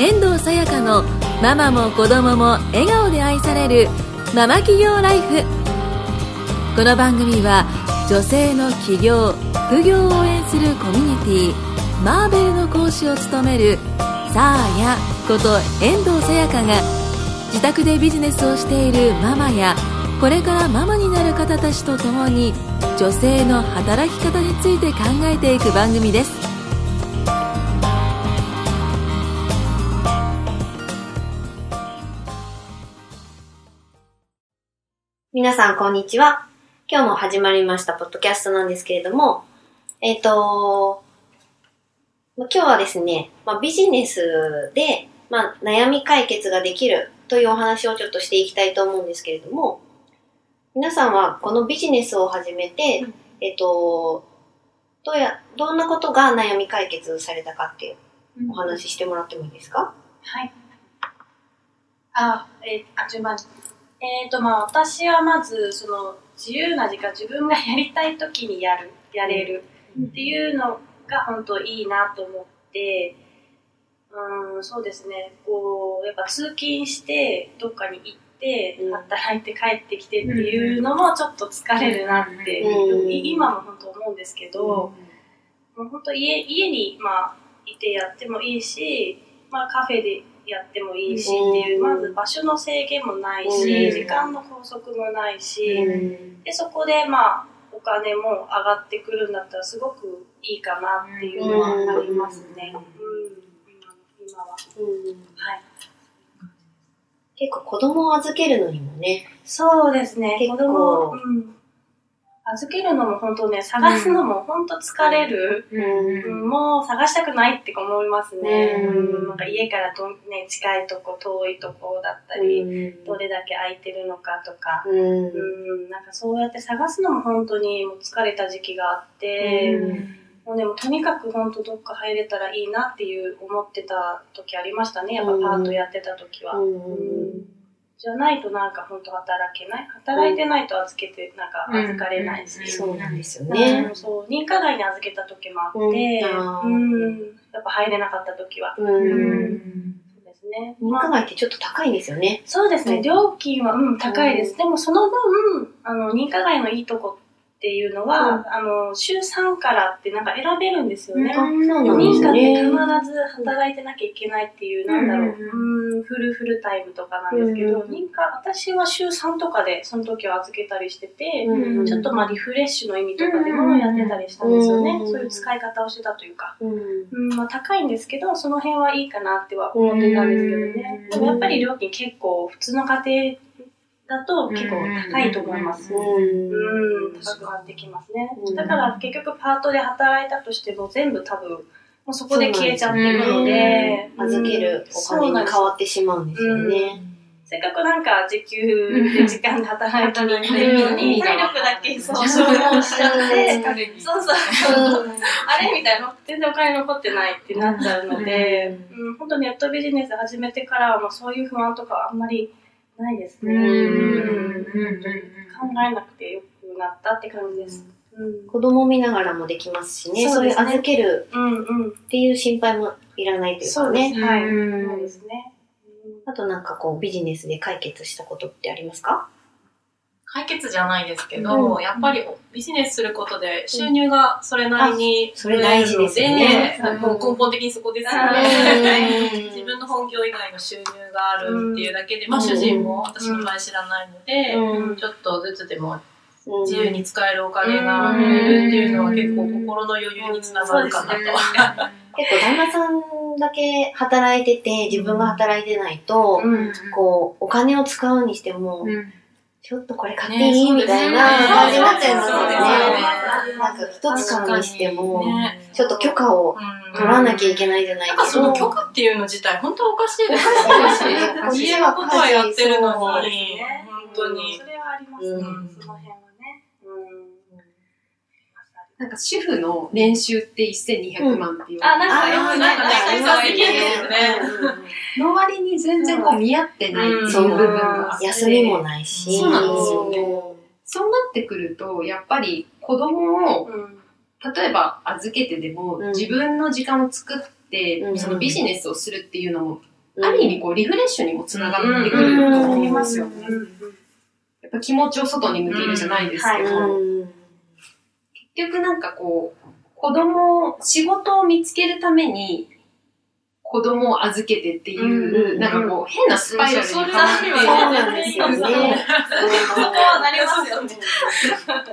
遠藤さやかのママも子供も笑顔で愛されるママ企業ライフ。この番組は女性の起業副業を応援するコミュニティマーベルの講師を務めるさあやこと遠藤さやかが自宅でビジネスをしているママやこれからママになる方たちと共に女性の働き方について考えていく番組です。皆さん、こんにちは。今日も始まりました、ポッドキャストなんですけれども、えっ、と、まあ今日はですね、まあ、ビジネスで、まあ、悩み解決ができるというお話をちょっとしていきたいと思うんですけれども、皆さんはこのビジネスを始めて、うんえっ、と、どうや、どんなことが悩み解決されたかっていうお話ししてもらってもいいですか、はい。あ、えーあ、順番に。えっ、と、まあ、私はまず、その、自由な時間、自分がやりたい時にやる、やれるっていうのが本当いいなと思って、うん、そうですね、こう、やっぱ通勤して、どっかに行ってうん、働いて帰ってきてっていうのもちょっと疲れるなって、うん。い今も本当思うんですけど、もう本当家家に、まあ、いてやってもいいし、まあ、カフェでやってもいいしっていう、うんまず場所の制限もないし、うん。時間の拘束もないし、うん。でそこでまあお金も上がってくるんだったらすごくいいかなっていうのはありますね。うん。今今は、うん。はい、結構子供を預けるのにもね、そうですね。結構。子供、うん、預けるのも本当ね探すのも本当疲れる。うんうんもう探したくないって思いますね。うんうんなんか家からどん、ね、近いとこ、遠いとこだったり、どれだけ空いてるのかとか、うんうん、なんかそうやって探すのも本当にもう疲れた時期があって、もうでもとにかく本当どっか入れたらいいなっていう思ってた時ありましたね。やっぱパートやってた時は。うんじゃないとなんか本当働けない働いてないと預けてなんか預かれないし。そうなんですようねん。そう認可外に預けた時もあって、うんやっぱ入れなかった時は。うんそうですね。認可外ってちょっと高いんですよね。そうですね、うん料金は、うん、高いです。うんでもその分、あの、認可外のいいとこっていうのは、うんあの、週3からってなんか選べるんですよね。そうなんで認す可って必ね。ず働いてなきゃいけないっていう、なんだろう、うんうん、フルフルタイムとかなんですけど、うん認可、私は週3とかでその時は預けたりしてて、うんちょっとまあリフレッシュの意味とかでもやってたりしたんですよね。うんそういう使い方をしてたというか。うんうん、まあ高いんですけど、その辺はいいかなっては思ってたんですけどね。うんでもやっぱり料金結構普通の家庭だと結構高いと思います。うんうん、高くなってきます。ねうん。だから結局パートで働いたとしても全部多分、もうそこで消えちゃってるので、預けるお金に変わってしまうんですよね。せっかくなんか時給で時間で働いたのに、うん。体力だけそう消耗しちゃって、疲そうそう。あれみたいな、全然お金残ってないってなっちゃうので、うん、本当ネットビジネス始めてからはもうそういう不安とかはあんまりないですね。うん考えなくてよくなったって感じです。うん、子供見ながらもできますしね。そうういう預ける。っていう心配もいらないというかそうです。ね。はい。うんそうですね。あとなんかこうビジネスで解決したことってありますか？解決じゃないですけど、やっぱりビジネスすることで収入がそれなりにそれ大事ですよね。もう根本的にそこですようん。ね。自分の本業以外の収入があるっていうだけで、まあ主人も私の場合知らないので、うん。ちょっとずつでもうん。自由に使えるお金が増えるっていうのは結構心の余裕につながるかなと。結構旦那さんだけ働いてて自分が働いてないと、うん。こうお金を使うにしても、う んちょっとこれ買っていい、ねみたいな感じになっちゃいますよね。なんか一つ買うにしても、ねちょっと許可をうん取らなきゃいけないじゃないなんけど。かその許可っていうの自体本当おかしいですよ おかしい家のことはやってるのに、本当にそ。れはありますね。うんその辺はね。うん。なんか主婦の年収って1200万っていう、あ、なんかよくなんかね、あーそういう意見ですね。の割に全然こう見合ってないっていう部分が。あって休みもないし。そうなんですよね。そうなってくると、やっぱり子供を、うん。例えば預けてでも、うん。自分の時間を作って、うん。そのビジネスをするっていうのもうん。ある意味こうリフレッシュにもつながってくると思いますよね。やっぱ気持ちを外に向けるじゃないですけど、うん結局なんかこう、子供、仕事を見つけるために、子供を預けてっていう、うんなんかこう、変なスパイラルにはまって、そうなんですよね。そこはなりますよね。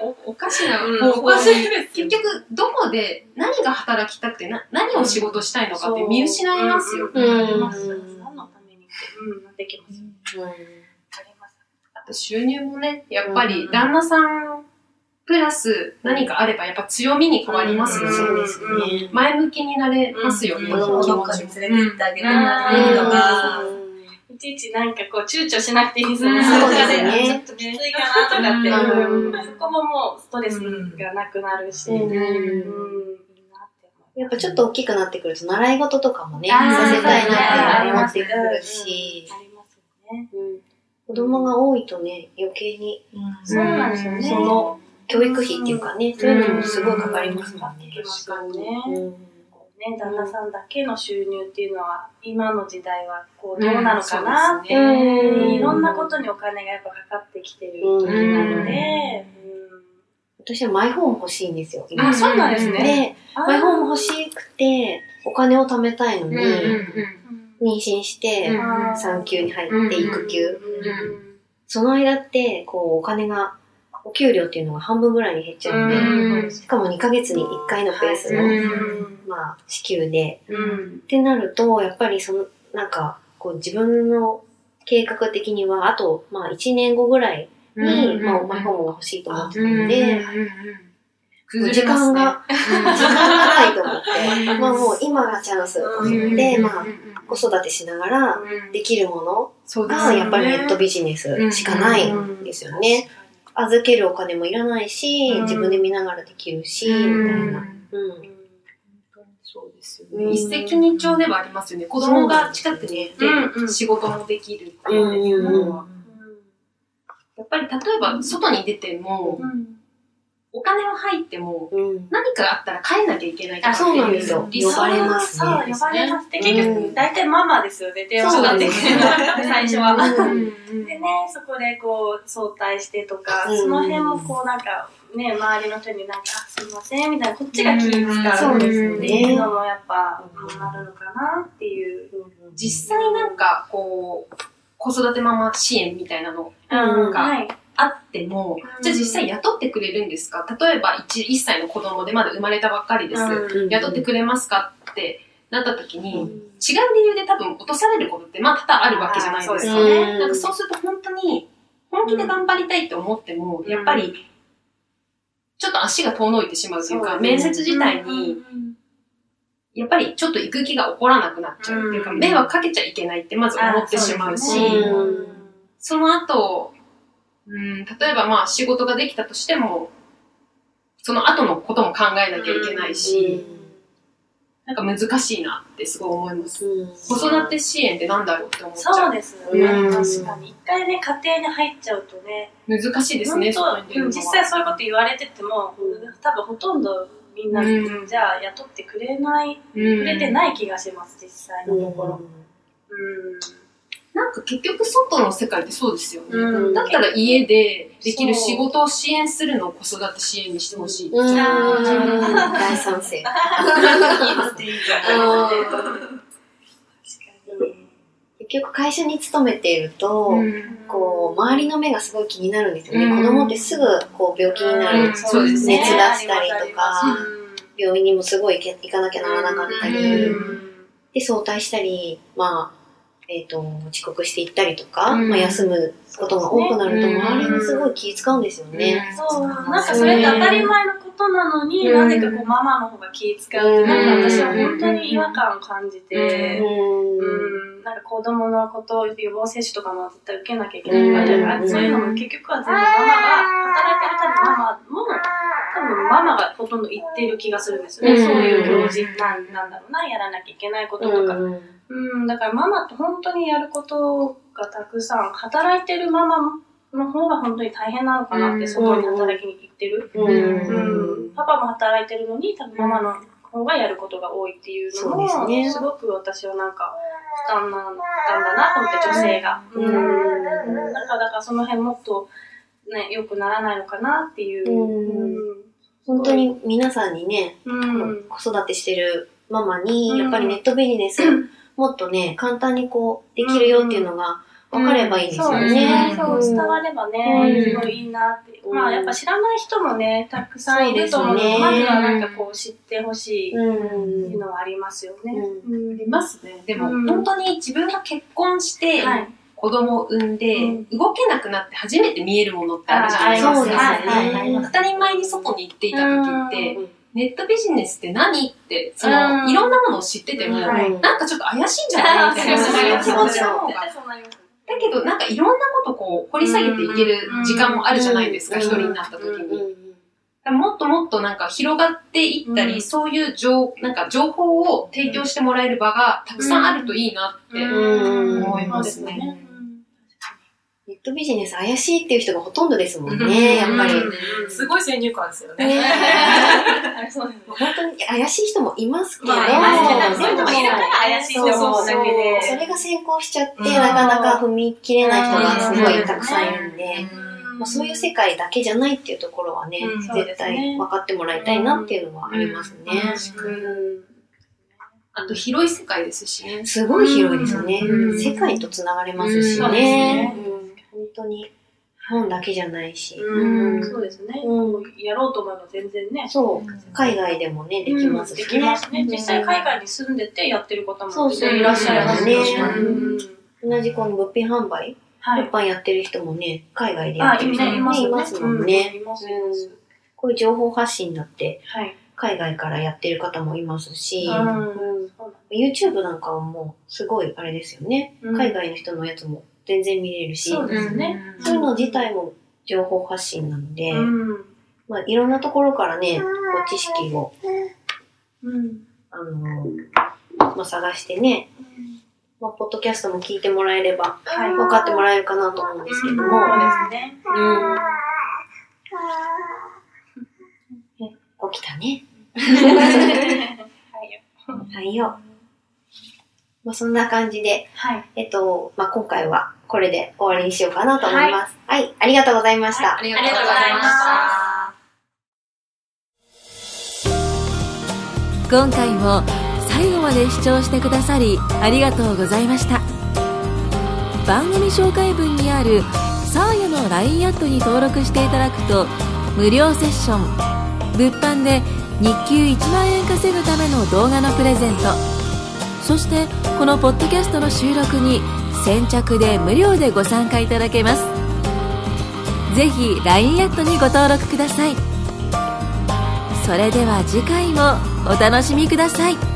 おおかしなおかしにいですよ結局、どこで何が働きたくてな、何を仕事したいのかって見失いますよ。うんあります何のためにって、うん、なってきますよ。うんあります。あと収入もね、やっぱり旦那さんプラス何かあればやっぱ強みに変わりますよね。そうですね。前向きになれますよね。うん。気持どっかに連れて行ってあげたりとか、いちいちなんかこう躊躇しなくていいですよね。うんそうですね。ちょっときついかなとかって、うん。そこももうストレスがなくなるし。やっぱちょっと大きくなってくると習い事とかもね、させたいなって思ってくるし、ありますよね。うん。子供が多いとね、余計に。そうなんですよね。その教育費っていうかね、そういうのもすごいかかりますもんね。かかってきますからね。うんね、旦那さんだけの収入っていうのは、今の時代はこうどうなのかなって、うんいろんなことにお金がやっぱかかってきてる時なので、私はマイホーム欲しいんですよ、今。あ、そうなんですで、ね。マイホーム欲しくて、お金を貯めたいのに、うん妊娠して、うん産休に入って育休。うんその間って、こう、お金が、お給料っていうのが半分ぐらいに減っちゃうんで、うん。しかも2ヶ月に1回のペースの、うん。まあ、支給で、うん。ってなると、やっぱりその、なんか、こう自分の計画的には、あと、まあ1年後ぐらいに、まあ、マイホームが欲しいと思ってたので、時間が、時間がないと思って、まあもう今がチャンスと思って、まあ、子育てしながらできるものが、やっぱりネットビジネスしかないんですよね。預けるお金もいらないし、うん自分で見ながらできるし、みたいな。うん。そうですようんね。一石二鳥ではありますよね。子供が近くにいてうんうん仕事もできるっていうのは。やっぱり例えば外に出ても、お金は入っても、うん。何かあったら帰んなきゃいけないとかあそうなんですよ呼ばれますねそう、呼ばれます。で、結うん局、大体ママですよね、電話かかってくる 最初は。うんでね、そこでこう、早退してとか、うんその辺もこうなんか、ね、周りの人になんか、あすいません、みたいな、こっちが気遣うそうですよっていうね。のもやっぱ、うんあるのかなっていう。実際なんかこう、子育てママ支援みたいなのうんはい。あっても、うん。じゃあ実際雇ってくれるんですか？例えば 1, 1歳の子供でまだ生まれたばっかりです。うん。雇ってくれますか？ってなった時に、うん。違う理由で多分落とされることってまあ多々あるわけじゃないですか。そうですね。なんかそうすると本当に本気で頑張りたいって思っても、やっぱりちょっと足が遠のいてしまうというか、面接自体に、やっぱりちょっと行く気が起こらなくなっちゃうっていうか、うん。迷惑かけちゃいけないってまず思ってしまうし、うんその後、うん、例えばまあ仕事ができたとしても、その後のことも考えなきゃいけないし、なんか難しいなってすごい思います。うん。子育て支援ってなんだろうって思っちゃう。そうですよね、うん。確かに。一回ね、家庭に入っちゃうとね、難しいですね、実際そういうこと言われてても、多分ほとんどみんな、うん。じゃあ雇ってくれない、くれてない気がします、実際のところ。うんなんか結局外の世界ってそうですよね。うんだったら家でできる仕事を支援するのを子育て支援にしてほしい。うん大賛成。いいですね、いいじゃない確かに。結局会社に勤めていると、うんこう、周りの目がすごい気になるんですよね。うん子供ってすぐこう病気になる。うんそうですね熱出したりとか病院にもすごい行かなきゃならなかったり、うんで、早退したり、まあ、えっ、と、遅刻していったりとか、うん。まあ、休むことが多くなると、うん周りにすごい気使うんですよね。そう、なんかそれって当たり前のことなのに、なぜかこうママの方が気使うって、なんか私は本当に違和感を感じて、うん。うん、なんか子供のこと、予防接種とかも絶対受けなきゃいけないとか、うん。そういうのも結局は全部ママが、ママがほとんど言ってる気がするんですよね。うん。そういう行事なんなんだろうな、やらなきゃいけないこととか。うんうん、だからママって本当にやることがたくさん、働いてるママの方が本当に大変なのかなって、うん。外に働きに行ってる。うん。うん、パパも働いてるのに、多分ママの方がやることが多いっていうのも、すね。すごく私はなんか担なんなんだなと思って、女性が。うん。うん。だから、だからその辺もっと、ね、良くならないのかなっていう。うん本当に皆さんにね、うん。子育てしてるママに、うんやっぱりネットビジネス、もっとね、簡単にこう、できるよっていうのが分かればいいですよそうですねね。。そう、伝わればね、うんすごいいいなって。うんまあ、やっぱ知らない人もね、たくさんいると思うので、まずはなんかこう知ってほしいってうん。いうのはありますよね。ありますね。でも、うん本当に自分が結婚して、はい。子供を産んで、うん。動けなくなって初めて見えるものってあるじゃないですか。当たり前に外に行っていた時って、うんネットビジネスって何って、その、うん。いろんなものを知ってても、はい。なんかちょっと怪しいんじゃないみたいな、そういう気持ちのだけど、なんかいろんなことこう、掘り下げていける時間もあるじゃないですか、うん。一人になった時うんに。もっともっとなんか広がっていったり、うん。そういう情、なんか情報を提供してもらえる場がたくさんあるといいなってうん。思いますね。うんネットビジネス怪しいっていう人がほとんどですもんね、やっぱり。うんすごい先入観ですよ ね。本当に怪しい人もいますけど、まあそういう人もいるから怪しいって思うだけで。そうそれが先行しちゃって、うんなかなか踏み切れない人がすごいたくさんいるんで、うん。まあ、そういう世界だけじゃないっていうところはね、うん。絶対ね分かってもらいたいなっていうのはありますね。うん。あと広い世界ですしね。すごい広いですよね。うん。世界とつながれますしうん。ね。当に本だけじゃないし。うんそうですね。うんやろうと思えば全然ね。そう。海外でもね、できますね。きますね。実際海外に住んでてやってる方もそうそういらっしゃいますよねうん同じこの物品販売、はい。物販やってる人もね、海外でやあ、ってる人いね、いますよね。もねいますもんね。こういう情報発信だって、はい。海外からやってる方もいますし、YouTube なんかはもうすごいあれですよね。うん海外の人のやつも全然見れるし、そうですね。そういうの自体も情報発信なので、うん。まあ、いろんなところからね、こう知識を、うん。あのまあ、探してね、まあ、ポッドキャストも聞いてもらえれば、はい。分かってもらえるかなと思うんですけども、そうですね。うん。起きたね。はいよ。まあ、そんな感じで、はい。えっと、まあ、今回はこれで終わりにしようかなと思います。はい、ありがとうございました。ありありがとうございました。今回も最後まで視聴してくださりありがとうございました番組紹介文にあるサーヤの LINE アットに登録していただくと無料セッション物販で日給1万円稼ぐための動画のプレゼントそしてこのポッドキャストの収録に先着で無料でご参加いただけます。ぜひ LINE アットにご登録ください。それでは次回もお楽しみください。